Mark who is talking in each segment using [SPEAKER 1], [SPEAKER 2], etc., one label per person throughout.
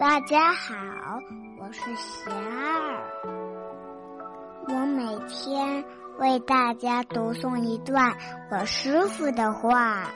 [SPEAKER 1] 大家好，我是贤儿。我每天为大家读诵一段我师傅的话，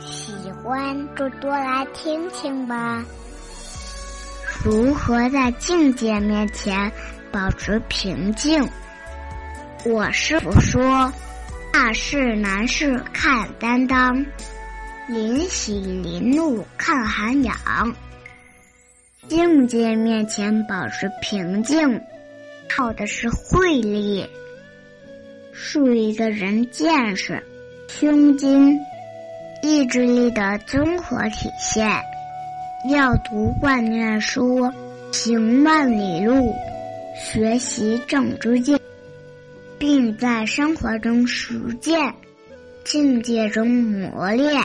[SPEAKER 1] 喜欢就多来听听吧。如何在境界面前保持平静？我师傅说：“大事难事看担当，临喜临怒看涵养。”境界面前保持平静，靠的是慧力。树一个人见识、胸襟、意志力的综合体现。要读万卷书，行万里路，学习正知见，并在生活中实践，境界中磨练。